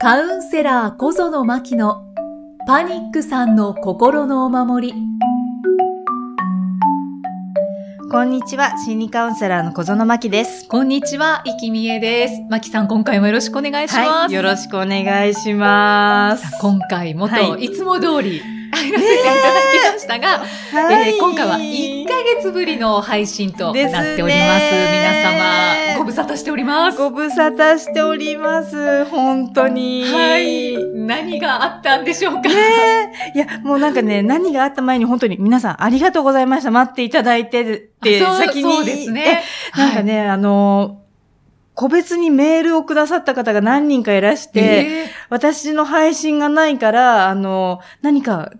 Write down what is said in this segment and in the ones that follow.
カウンセラー小園真希のパニックさんの心のお守り。こんにちは、心理カウンセラーの小園真希です。こんにちは、生きみえです。真希さん、今回もよろしくお願いします。はい、よろしくお願いします。今回もと、はいい、つも通り、入らせていただきましたが、はいえー今回は1ヶ月ぶりの配信となっております。ですね皆様、ご無沙汰しております。ご無沙汰しております。本当に。はい。何があったんでしょうか、ねえ。いや、もうなんかね、何があった前に本当に皆さんありがとうございました。待っていただいてって、先に。そうですね。え。なんかね、あの、個別にメールをくださった方が何人かいらして、え私の配信がないから、あの、何か、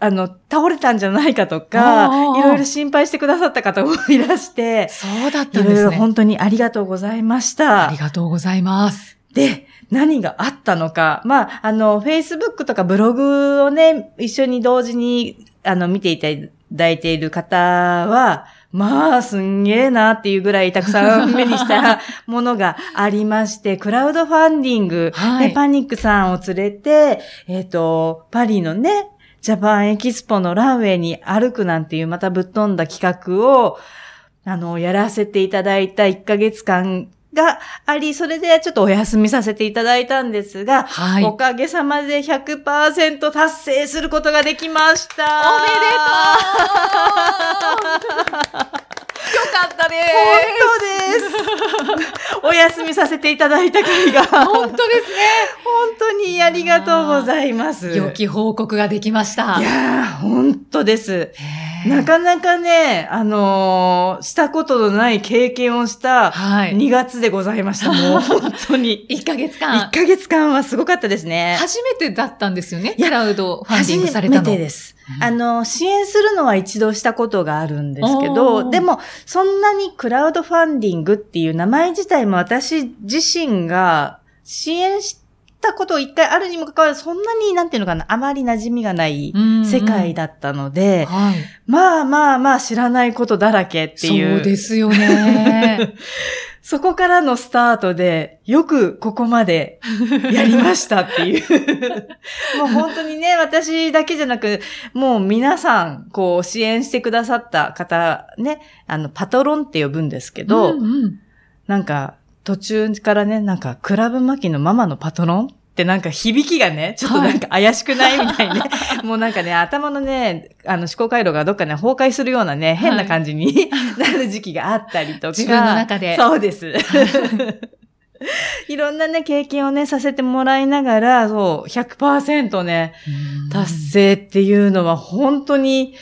あの、倒れたんじゃないかとあかあ、いろいろ心配してくださった方もいらしてー、そうだっいろいろたんですね。本当にありがとうございましたあり。がとうございます。で、何があったのか。まあ、あの、Facebook とかブログをね、一緒に同時に、あの、見ていただいている方は、まあ、すんげえなっていうぐらいたくさん目にしたものがありまして、クラウドファンディング、はいでパニックさんを連れて、えっ、と、パリのね、ジャパンエキスポのランウェイに歩くなんていうまたぶっ飛んだ企画を、あの、やらせていただいた1ヶ月間があり、それでちょっとお休みさせていただいたんですが、はい。おかげさまで100%達成することができました。おめでとうよ かったで本当です。お休みさせていただいた回が、す。本本当です当にありがとうございます。ね。良き報告ができました。いやー、本当です。なかなかね、あのーしたことのない経験をしたはい。2月でございました。もう 本当に。1ヶ月1間。ヶ月間はすごかったですね。初めてだったんですよね。クラウドファンディングされたの。初めてです。うんあの、支援するのは一度したことがあるんですけど、でも、そんなにクラウドファンディングっていう名前自体も私自身が支援したこと一回あるにもかかわらず、そんなに、なんていうのかな、あまり馴染みがないうん世界だったので、はい。まあまあまあ知らないことだらけっていう。そうですよね。そこからのスタートで、よくここまでやりましたっていう。もう本当にね、私だけじゃなく、もう皆さん、こう、支援してくださった方、ね、あの、パトロンって呼ぶんですけど、うんうんなんか、途中からね、なんか、クラブマキのママのパトロンってなんか響きがね、ちょっとなんか怪しくないみたいね。もうなんかね、頭のね、あの思考回路がどっかね、崩壊するようなね、変な感じに なる時期があったりとか。自分の中でそうです。いろんなね、経験をね、させてもらいながら、そう、100%ね、達成っていうのは本当に、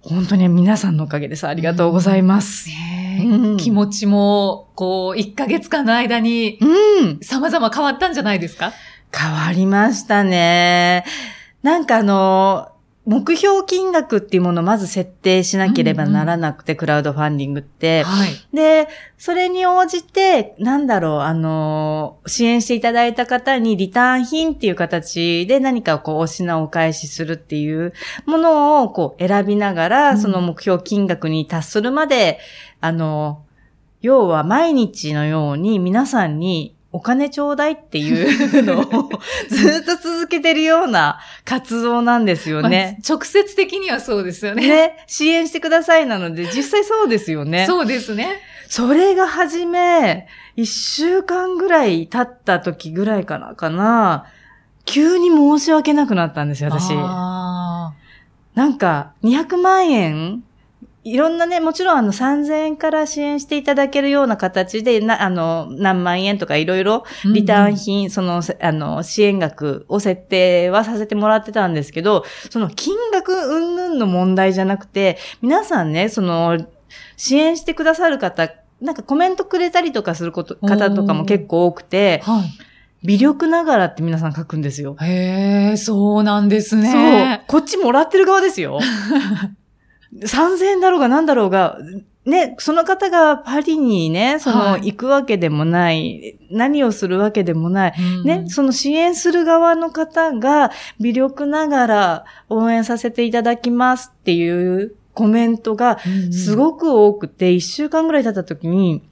本当に皆さんのおかげです。ありがとうございます。ねえうん気持ちも、こう、1ヶ月間の間にうん。様々変わったんじゃないですか？変わりましたね。なんかあの、目標金額っていうものをまず設定しなければならなくて、クラウドファンディングって。はい。で、それに応じて、なんだろう、あの、支援していただいた方にリターン品っていう形で何かこう、お品をお返しするっていうものをこう、選びながら、うんその目標金額に達するまで、あの、要は毎日のように皆さんにお金ちょうだいっていうのを ずっと続けてるような活動なんですよね。まあ直接的にはそうですよね。ね、支援してくださいなので、実際そうですよね。そうですね。それが初め、一週間ぐらい経った時ぐらいかな、かな。急に申し訳なくなったんですよ、私。あなんか、200万円いろんなね、もちろんあの3000円から支援していただけるような形で、な、あの、何万円とかいろいろーリターン品、その、せあの、支援額を設定はさせてもらってたんですけど、その金額云々の問題じゃなくて、皆さんね、その、支援してくださる方、なんかコメントくれたりとかすること、方とかも結構多くて、はい。微力ながらって皆さん書くんですよ。へえ、そうなんですね。そう。こっちもらってる側ですよ。3000円だろうが何だろうが、ね、その方がパリにね、その、はい。行くわけでもない、何をするわけでもない、うん。ね、その支援する側の方が微力ながら応援させていただきますっていうコメントがすく、ごく多くて、一週間ぐらい経った時に、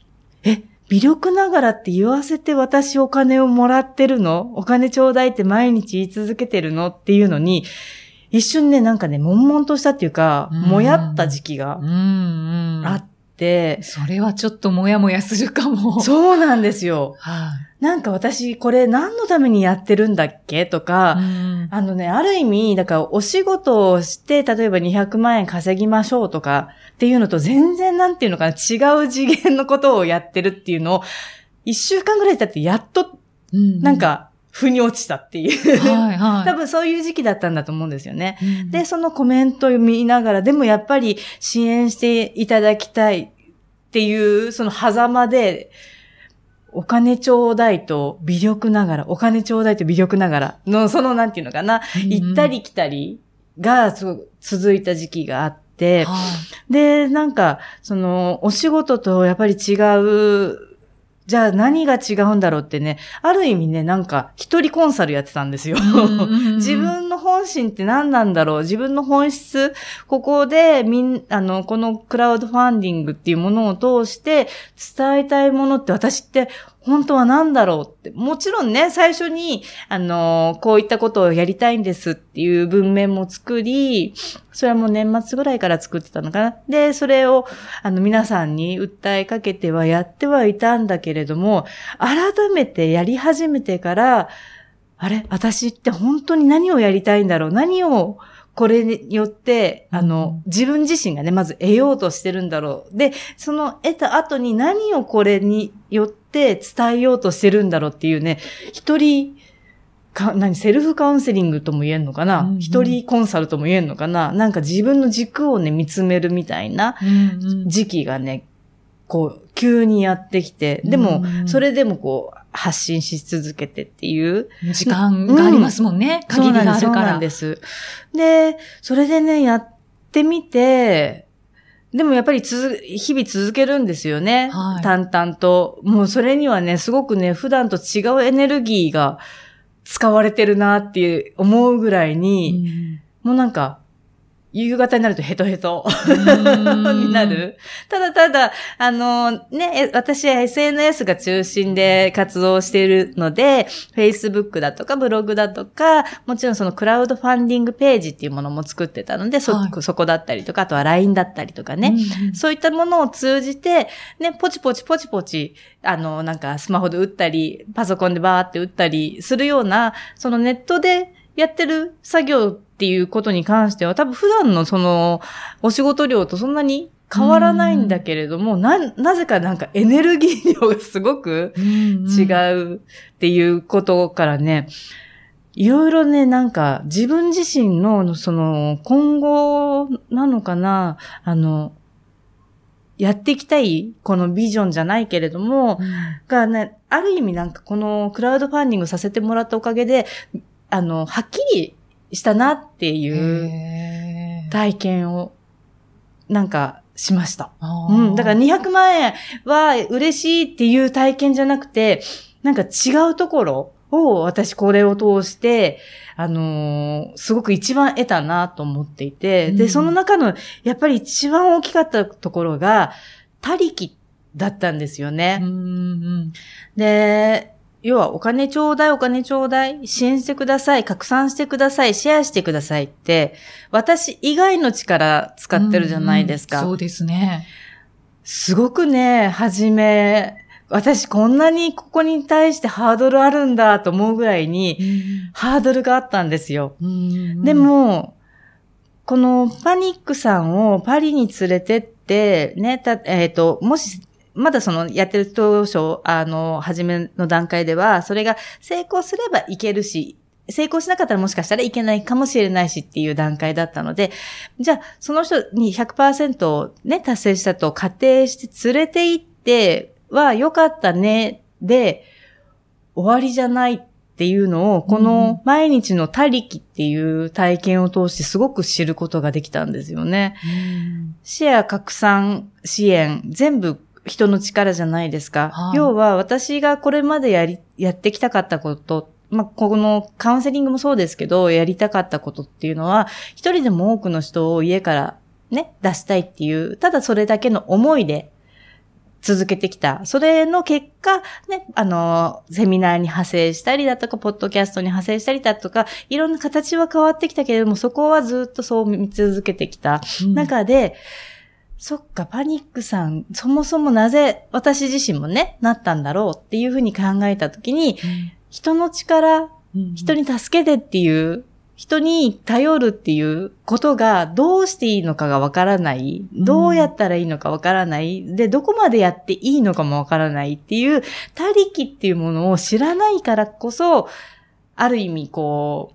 え、微微力ながらって言わせて私お金をもらってるの？お金ちょうだいって毎日言い続けてるの？っていうのに、一瞬ね、なんかね、悶々としたっていうか、うんもやった時期が。あって、それはちょっともやもやするかも。そうなんですよ。はい。なんか私これ何のためにやってるんだっけとか、うんあのね、ある意味、だからお仕事をして、例えば200万円稼ぎましょうとかっていうのと全然なんていうのかな、違う次元のことをやってるっていうのを、一週間ぐらい経ってやっと、なん、か、腑に落ちたっていう。はいはい。多分そういう時期だったんだと思うんですよね。うんで、そのコメントを見ながら、でもやっぱり支援していただきたいっていう、その狭間で、お金ちょうだいと微力ながら、お金ちょうだいと微力ながらの、そのなんていうのかな、行ったり来たりが続いた時期があって、はで、なんか、その、お仕事とやっぱり違う、じゃあ何が違うんだろうってね、ある意味ね、なんか、一人コンサルやってたんですよ。い 自分の本心って何なんだろう？自分の本質？ここでみん、あの、このクラウドファンディングっていうものを通して伝えたいものって私って本当は何だろうって。もちろんね、最初に、あの、こういったことをやりたいんですっていう文面も作り、それはもう年末ぐらいから作ってたのかな。で、それを、あの、皆さんに訴えかけてはやってはいたんだけれども、改めてやり始めてから、あれ？私って本当に何をやりたいんだろう？何をこれによって、あの、自分自身がね、まず得ようとしてるんだろう。で、その得た後に何をこれによって伝えようとしてるんだろうっていうね、一人、か、何、セルフカウンセリングとも言えんのかうんうなん。一、人コンサルとも言えんのかな？なんか自分の軸をね、見つめるみたいな時期がね、こう、急にやってきて、でもそれでもこう、発信し続けてっていう、時間がありますもんね。限りがあるから。そうなんです。で、それでね、やってみて、でもやっぱり続、日々続けるんですよね。はい淡々と。もうそれにはね、すごくね、普段と違うエネルギーが使われてるなっていう思うぐらいに、もうなんか、夕方になるとヘトヘトうんになる？ただただ、あの、ね、え私は SNS が中心で活動しているので、Facebook だとかブログだとか、もちろんそのクラウドファンディングページっていうものも作ってたので、そ、はいそこだったりとか、あとは LINE だったりとかね。うんうんそういったものを通じて、ね、ポチポチポチポチ、あの、なんかスマホで打ったり、パソコンでバーって打ったりするような、そのネットでやってる作業っていうことに関しては、多分普段のその、お仕事量とそんなに変わらないんだけれども、な、なぜかなんかエネルギー量がすごく違うっていうことからね、いろいろね、なんか自分自身のその今後なのかな、あの、やっていきたいこのビジョンじゃないけれども、うん。がね、ある意味なんかこのクラウドファンディングさせてもらったおかげで、あの、はっきりしたなっていう体験をなんかしました。うん。だから200万円は嬉しいっていう体験じゃなくて、なんか違うところを私これを通して、あのーすごく一番得たなと思っていて、うんで、その中のやっぱり一番大きかったところが、他力だったんですよね。うんうんで、要はお金ちょうだいお金ちょうだい、支援してください、拡散してください、シェアしてくださいって、私以外の力使ってるじゃないですか。うんうんそうですね。すごくね、はじめ、私こんなにここに対してハードルあるんだと思うぐらいに、ハードルがあったんですよ。で、も、このパニックさんをパリに連れてって、ね、た、えっ、と、もし、まだそのやってる当初、あの、初めの段階では、それが成功すればいけるし、成功しなかったらもしかしたらいけないかもしれないしっていう段階だったので、じゃあ、その人に100%ね、達成したと仮定して連れて行っては良かったね、で、終わりじゃないっていうのを、この毎日の他力っていう体験を通してすごく知ることができたんですよね。うんシェア拡散支援、全部人の力じゃないですか。はい要は私がこれまでやり、やってきたかったこと、まあ、このカウンセリングもそうですけど、やりたかったことっていうのは、一人でも多くの人を家からね、出したいっていう、ただそれだけの思いで続けてきた。それの結果、ね、あの、セミナーに派生したりだとか、ポッドキャストに派生したりだとか、いろんな形は変わってきたけれども、そこはずっとそう見続けてきた中で、そっか、パニックさん、そもそもなぜ私自身もね、なったんだろうっていうふうに考えたときに、人の力、人に助けてっていう人に頼るっていうことがどうしていいのかがわからない。どうやったらいいのかわからない。で、どこまでやっていいのかもわからないっていう、他力っていうものを知らないからこそ、ある意味こう、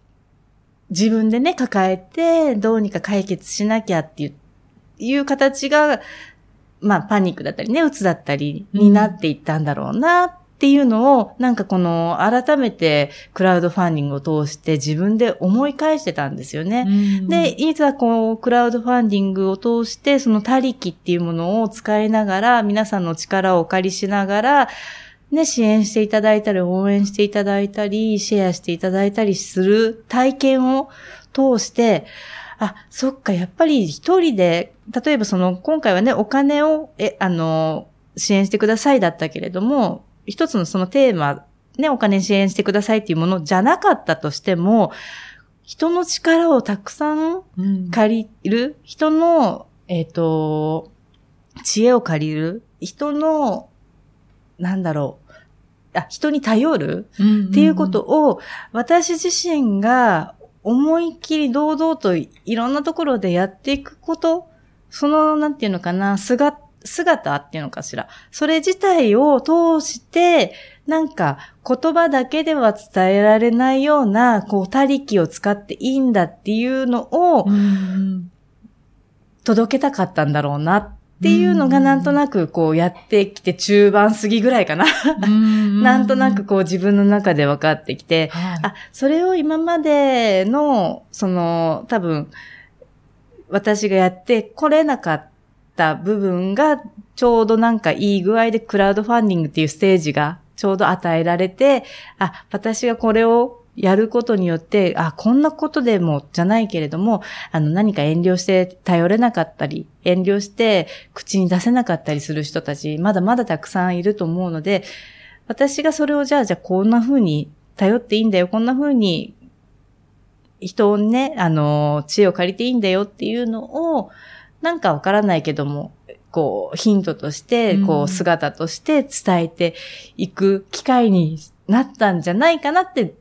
自分でね、抱えて、どうにか解決しなきゃっていういう形が、まあ、パニックだったりね、うつだったりになっていったんだろうなっていうのを、なんかこの、改めてクラウドファンディングを通して自分で思い返してたんですよね。で、いざこう、クラウドファンディングを通して、その他力っていうものを使いながら、皆さんの力をお借りしながら、ね、支援していただいたり、応援していただいたり、シェアしていただいたりする体験を通して、あ、そっか、やっぱり一人で、例えばその、今回はね、お金を、え、あの、支援してくださいだったけれども、一つのそのテーマ、ね、お金支援してくださいっていうものじゃなかったとしても、人の力をたくさん借りる、うん、人の、えっ、ー、と、知恵を借りる、人の、なんだろう、あ、人に頼るっていうことを、私自身が思いっきり堂々といろんなところでやっていくこと、その、なんていうのかな、姿、姿っていうのかしら。それ自体を通して、なんか言葉だけでは伝えられないような、こう、他力を使っていいんだっていうのを、届けたかったんだろうなっていうのがなんとなくこうやってきて中盤過ぎぐらいかな。なんとなくこう自分の中で分かってきて、はい、あ、それを今までの、その多分、私がやってこれなかった部分がちょうどなんかいい具合でクラウドファンディングっていうステージがちょうど与えられて、あ、私がこれをやることによって、あ、こんなことでもじゃないけれども、あの何か遠慮して頼れなかったり、遠慮して口に出せなかったりする人たち、まだまだたくさんいると思うので、私がそれをじゃあ、じゃあこんな風に頼っていいんだよ、こんな風に人をね、あの、知恵を借りていいんだよっていうのを、なんかわからないけども、こう、ヒントとして、こう、姿として伝えていく機会になったんじゃないかなって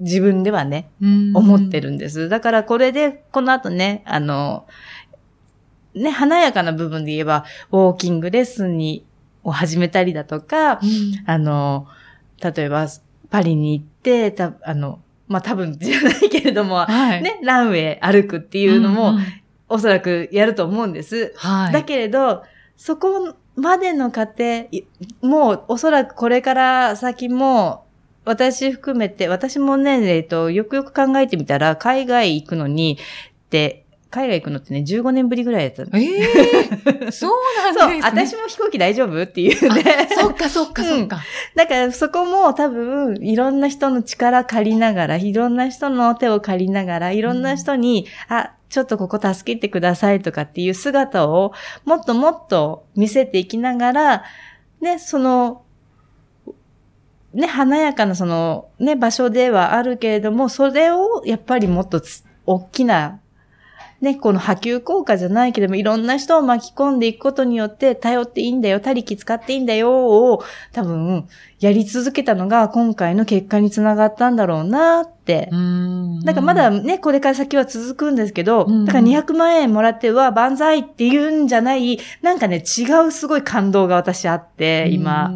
自分ではね、思ってるんです。だからこれで、この後ね、あの、ね、華やかな部分で言えば、ウォーキングレッスンに、を始めたりだとか、うん、あの、例えば、パリに行って、たあの、まあ、多分じゃないけれども、はい、ね、ランウェイ歩くっていうのも、うんうん、おそらくやると思うんです。はい、だけれど、そこまでの過程、もうおそらくこれから先も、私含めて、私もね、えっと、よくよく考えてみたら、海外行くのに、で、海外行くのってね、15年ぶりぐらいやったの。ええー、そうなんですね。そう、私も飛行機大丈夫っていうね。そっかそっかそっか。うん、だからそこも多分、いろんな人の力借りながら、いろんな人の手を借りながら、いろんな人に、うん、あ、ちょっとここ助けてくださいとかっていう姿を、もっともっと見せていきながら、ね、その、ね、華やかなその、ね、場所ではあるけれども、それをやっぱりもっと大きな、ね、この波及効果じゃないけども、いろんな人を巻き込んでいくことによって、頼っていいんだよ、他力使っていいんだよ、を、多分、やり続けたのが、今回の結果につながったんだろうなって。だからまだね、これから先は続くんですけど、だから200万円もらっては、万歳って言うんじゃない、なんかね、違うすごい感動が私あって、今。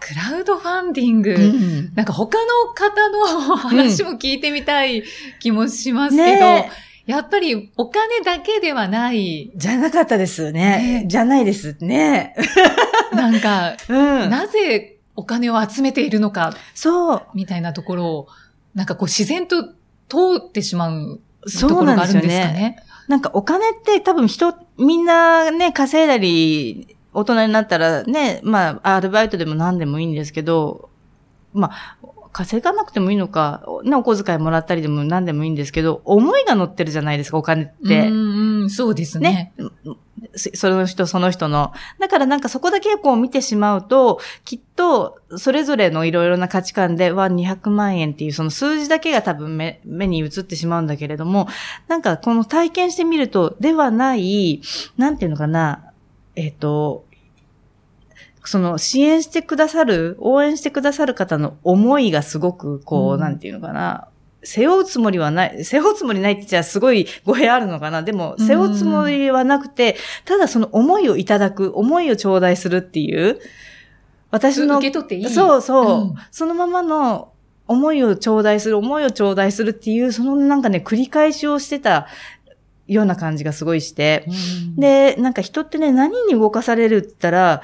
クラウドファンディング、うん、なんか他の方の話も聞いてみたい気もしますけど、ね、やっぱりお金だけではない。じゃなかったですね。ねじゃないですね。なんか、うん、なぜお金を集めているのか。そう。みたいなところを、なんかこう自然と通ってしまうところがあるんですかね。なんかお金って多分人、みんなね、稼いだり大人になったらね、まあ、アルバイトでも何でもいいんですけど、まあ、稼がなくてもいいのか、ね、お小遣いもらったりでも何でもいいんですけど、思いが乗ってるじゃないですか、お金って。ん、そうですね。ね。そその人その人の。だからなんかそこだけこう見てしまうと、きっとそれぞれのいろいろな価値観では200万円っていうその数字だけが多分目目に映ってしまうんだけれども、なんかこの体験してみるとではない、なんていうのかな、えっ、と、その支援してくださる、応援してくださる方の思いがすごくこう、うん。なんていうのかな、背負うつもりはない、背負うつもりないって言っちゃすごい語弊あるのかな。でも、背負うつもりはなくて、ただその思いをいただく、思いを頂戴するっていう、私の、受け取っていい？そうそう、うん。そのままの思いを頂戴する、思いを頂戴するっていう、そのなんかね、繰り返しをしてたような感じがすごいして、うん、で、なんか人ってね、何に動かされるって言ったら、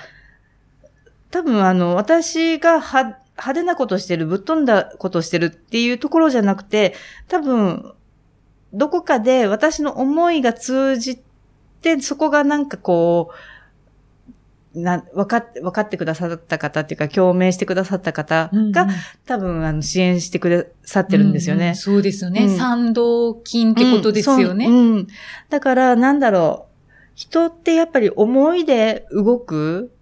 多分あの、私がは派手なことしてる、ぶっ飛んだことしてるっていうところじゃなくて、多分、どこかで私の思いが通じて、そこがなんかこう、な、分かって、分かってくださった方っていうか、共鳴してくださった方うんが、多分、あの、支援してくださってるんですよね。ううそうですよね。うん賛同金ってことですよね。うんそううんだから、なんだろう。人ってやっぱり思いで動く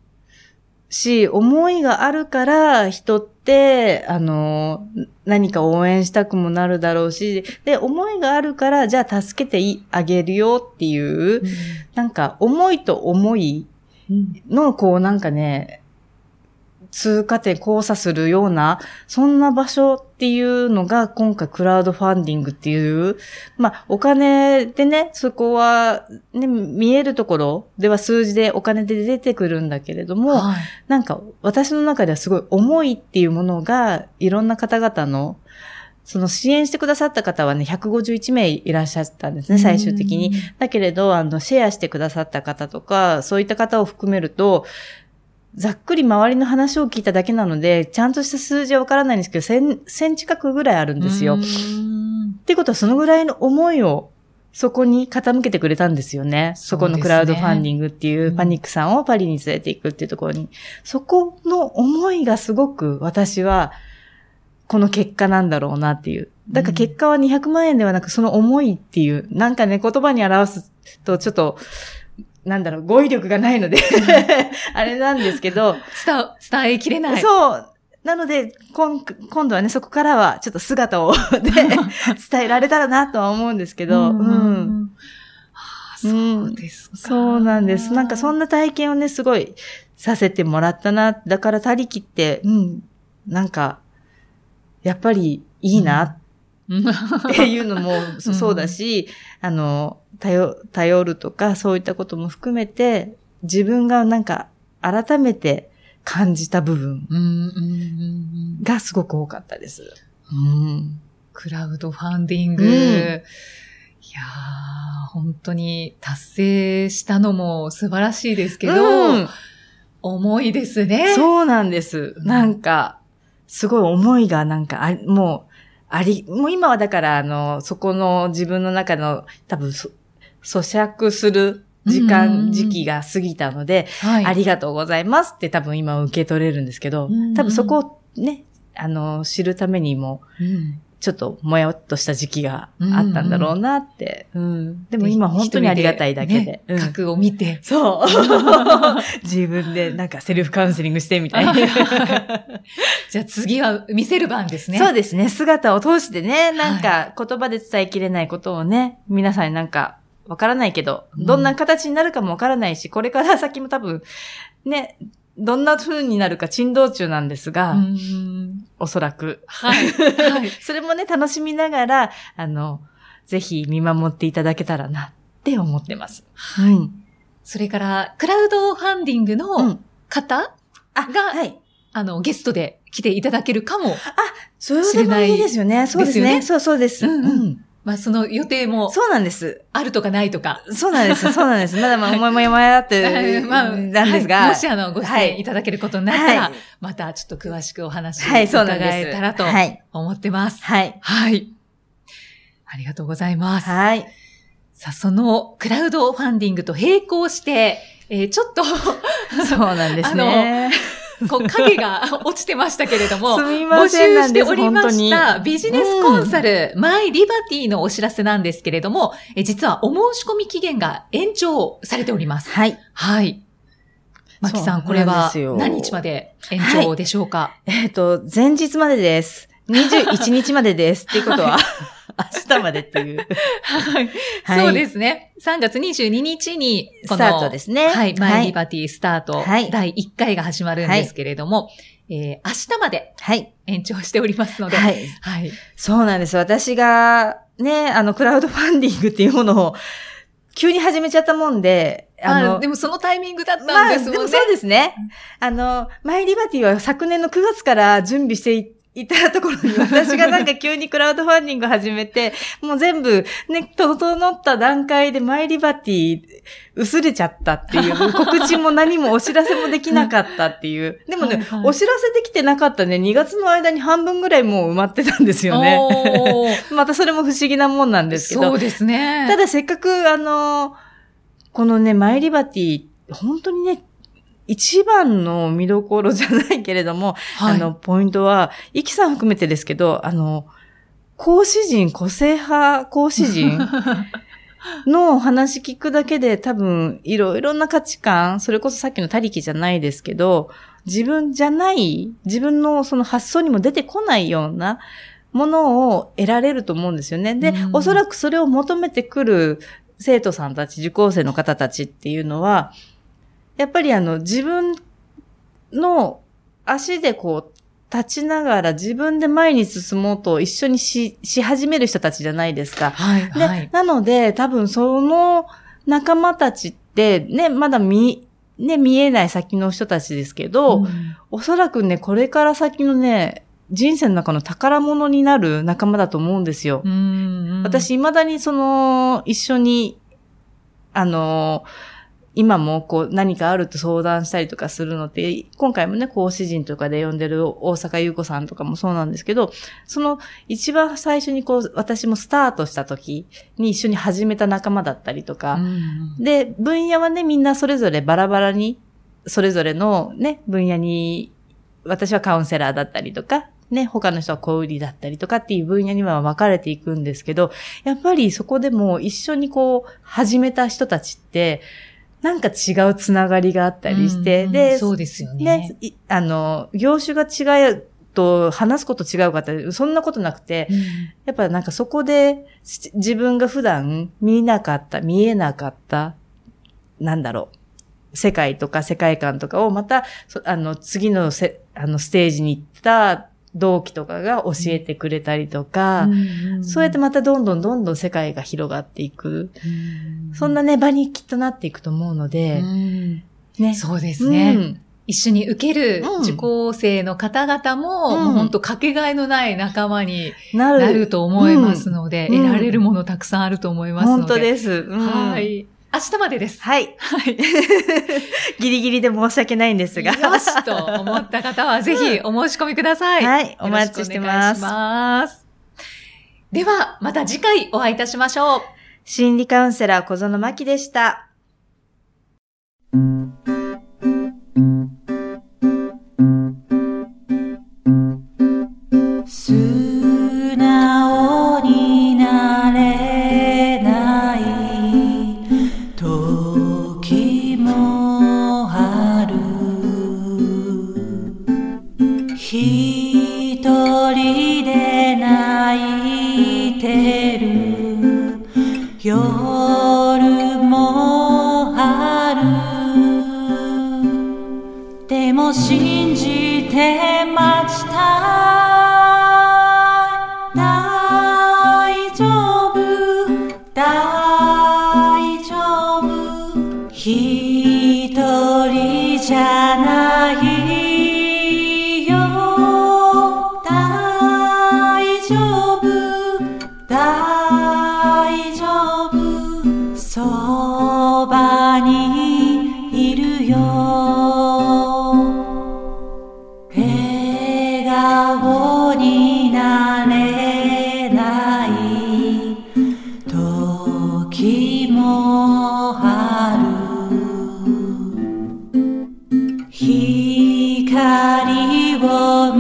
し、思いがあるから人って、あの、何か応援したくもなるだろうし、で、思いがあるから、じゃあ助けていあげるよっていう、なんか思いと思いうんの、こうなんかね、通過点交差するような、そんな場所っていうのが今回クラウドファンディングっていう、まあお金でね、そこはね、見えるところでは数字でお金で出てくるんだけれども、はい。なんか私の中ではすごい思いっていうものがいろんな方々のその支援してくださった方はね、151名いらっしゃったんですね、最終的に。。だけれど、あの、シェアしてくださった方とか、そういった方を含めると、ざっくり周りの話を聞いただけなので、ちゃんとした数字はわからないんですけど、1000、1000近くぐらいあるんですよ。うっんてことは、そのぐらいの思いを、そこに傾けてくれたんですよね。そこのクラウドファンディングっていううんパニックさんをパリに連れていくっていうところに。そこの思いがすごく私は、この結果なんだろうなっていう。だから結果は200万円ではなく、その思いっていう、なんかね、言葉に表すとちょっと、なんだろう、語彙力がないので、あれなんですけど、伝伝えきれない。そう。なので、今今度はね、そこからはちょっと姿を で伝えられたらなとは思うんですけど、うんうん。ああそうですか。そうなんです。なんかそんな、な体験をね、すごいさせてもらったな。だから、他力って、うん、なんか、やっぱりいいなうんっていうのも そうだし、あの、頼、頼るとか、そういったことも含めて、自分がなんか、改めて感じた部分がすごく多かったです。うん。クラウドファンディング。うんいやー、本当に達成したのも素晴らしいですけど、うん重いですね。そうなんです。なんか、すごい思いがなんかあ、もう、あり、もう今はだから、あの、そこの自分の中の多分そ、咀嚼する時うん間、時期が過ぎたので、はい。ありがとうございますって多分今受け取れるんですけどうん、多分そこをね、あの、知るためにも、うんちょっともやっとした時期があったんだろうなって。うんでもで今本当にありがたいだけで。ねうん核を見て。そう。自分でなんかセルフカウンセリングしてみたいな。じゃあ次は見せる番ですね。そうですね。姿を通してね、なんか言葉で伝えきれないことをね、皆さんになんかわからないけど、うんどんな形になるかもわからないし、これから先も多分、ね、どんな風になるか珍道中なんですが、うんおそらく。はい。はい。それもね、楽しみながら、あの、ぜひ見守っていただけたらなって思ってます。はい。それから、クラウドファンディングうのん。方、あ、がはい。あの、ゲストで来ていただけるかも。それでもいいですよね。そうですね。そうそうです。うんうんうんまあ、その予定もそうなんです。あるとかないとか。そうなんです。そうなんです。まだまだもやもやもやって、まあ、なんですが。はいもしあの、ご出はい演いただけることになったら、はいまたちょっと詳しくお話はい、そう伺。えたらとはい。思ってます。はい。はい。ありがとうございます。はい。さあ、そのクラウドファンディングと並行して、えーちょっと、そうなんですね。こう影が 落ちてましたけれども、募集しておりましたビジネスコンサル、マイリバティのお知らせなんですけれども、え実はお申し込み期限が延長されております。はい。はい。マキさん、これは何日まで延長でしょうか、えっ、と、前日までです。21日までです。っていうことは、明日までっていう。はい。はいそうですね。3月22日に、このスタートですねはい。マはいイリバティスタート、はい第1回が始まるんですけれども、えー明日まではい。延長しておりますので、はい。はい。そうなんです。私が、ね、あの、クラウドファンディングっていうものを、急に始めちゃったもんで、あの、でもそのタイミングだったまあ、んですもんね。でもそうですね。あの、マイリバティは昨年の9月から準備していいたところに私がなんか急にクラウドファンディング始めて、もう全部ね、整った段階でマイリバティ薄れちゃったっていう、告知も何もお知らせもできなかったっていう。でもね、はいはいお知らせできてなかったね、2月の間に半分ぐらいもう埋まってたんですよね。またそれも不思議なもんなんですけど。そうですね。ただせっかく、あの、このね、マイリバティ、本当にね、一番の見どころじゃないけれども、はい、あの、ポイントは、イキさん含めてですけど、あの、講師陣、個性派講師陣 のお話聞くだけで多分、いろいろな価値観、それこそさっきの他力じゃないですけど、自分じゃない、自分のその発想にも出てこないようなものを得られると思うんですよね。で、うんおそらくそれを求めてくる生徒さんたち、受講生の方たちっていうのは、やっぱりあの、自分の足でこう、立ちながら自分で前に進もうと一緒にし、し始める人たちじゃないですか。はい、で、はい。なので、多分その仲間たちって、ね、まだ見、ね、見えない先の人たちですけど、うんおそらくね、これから先のね、人生の中の宝物になる仲間だと思うんですよ。うん私、未だにその、一緒に、あの、今もこう何かあると相談したりとかするのって、今回もね、講師陣とかで呼んでる大阪優子さんとかもそうなんですけど、その一番最初にこう、私もスタートした時に一緒に始めた仲間だったりとか、うん。で、分野はね、みんなそれぞれバラバラに、それぞれのね、分野に、私はカウンセラーだったりとか、ね、他の人は小売りだったりとかっていう分野には分かれていくんですけど、やっぱりそこでも一緒にこう、始めた人たちって、なんか違うつながりがあったりして、うんで、そうですよね。ね、いあの、業種が違うと話すこと違うかって、そんなことなくて、うんやっぱなんかそこでし自分が普段見なかった、見えなかった、なんだろう、世界とか世界観とかをまた、そあの、次のせあのステージに行った同期とかが教えてくれたりとか、うんそうやってまたどんどんどんどん世界が広がっていく。うんそんなね、場にきっとなっていくと思うので、うんね。そうですね。うん一緒に受けるうん受講生の方々も、うんもう本当かけがえのない仲間になる。と思いますので、うん得られるものたくさんあると思いますので。本当です。うんはい。明日までです。はい。はい。ギリギリで申し訳ないんですが。よしと思った方はぜひお申し込みください。はいお待ちしてますお願いします。では、また次回お会いいたしましょう。心理カウンセラー小園真希でした。でも信じて待ちたい。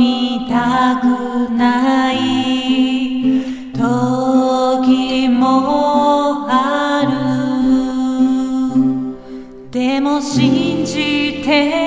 みたくない。時もある。でも信じて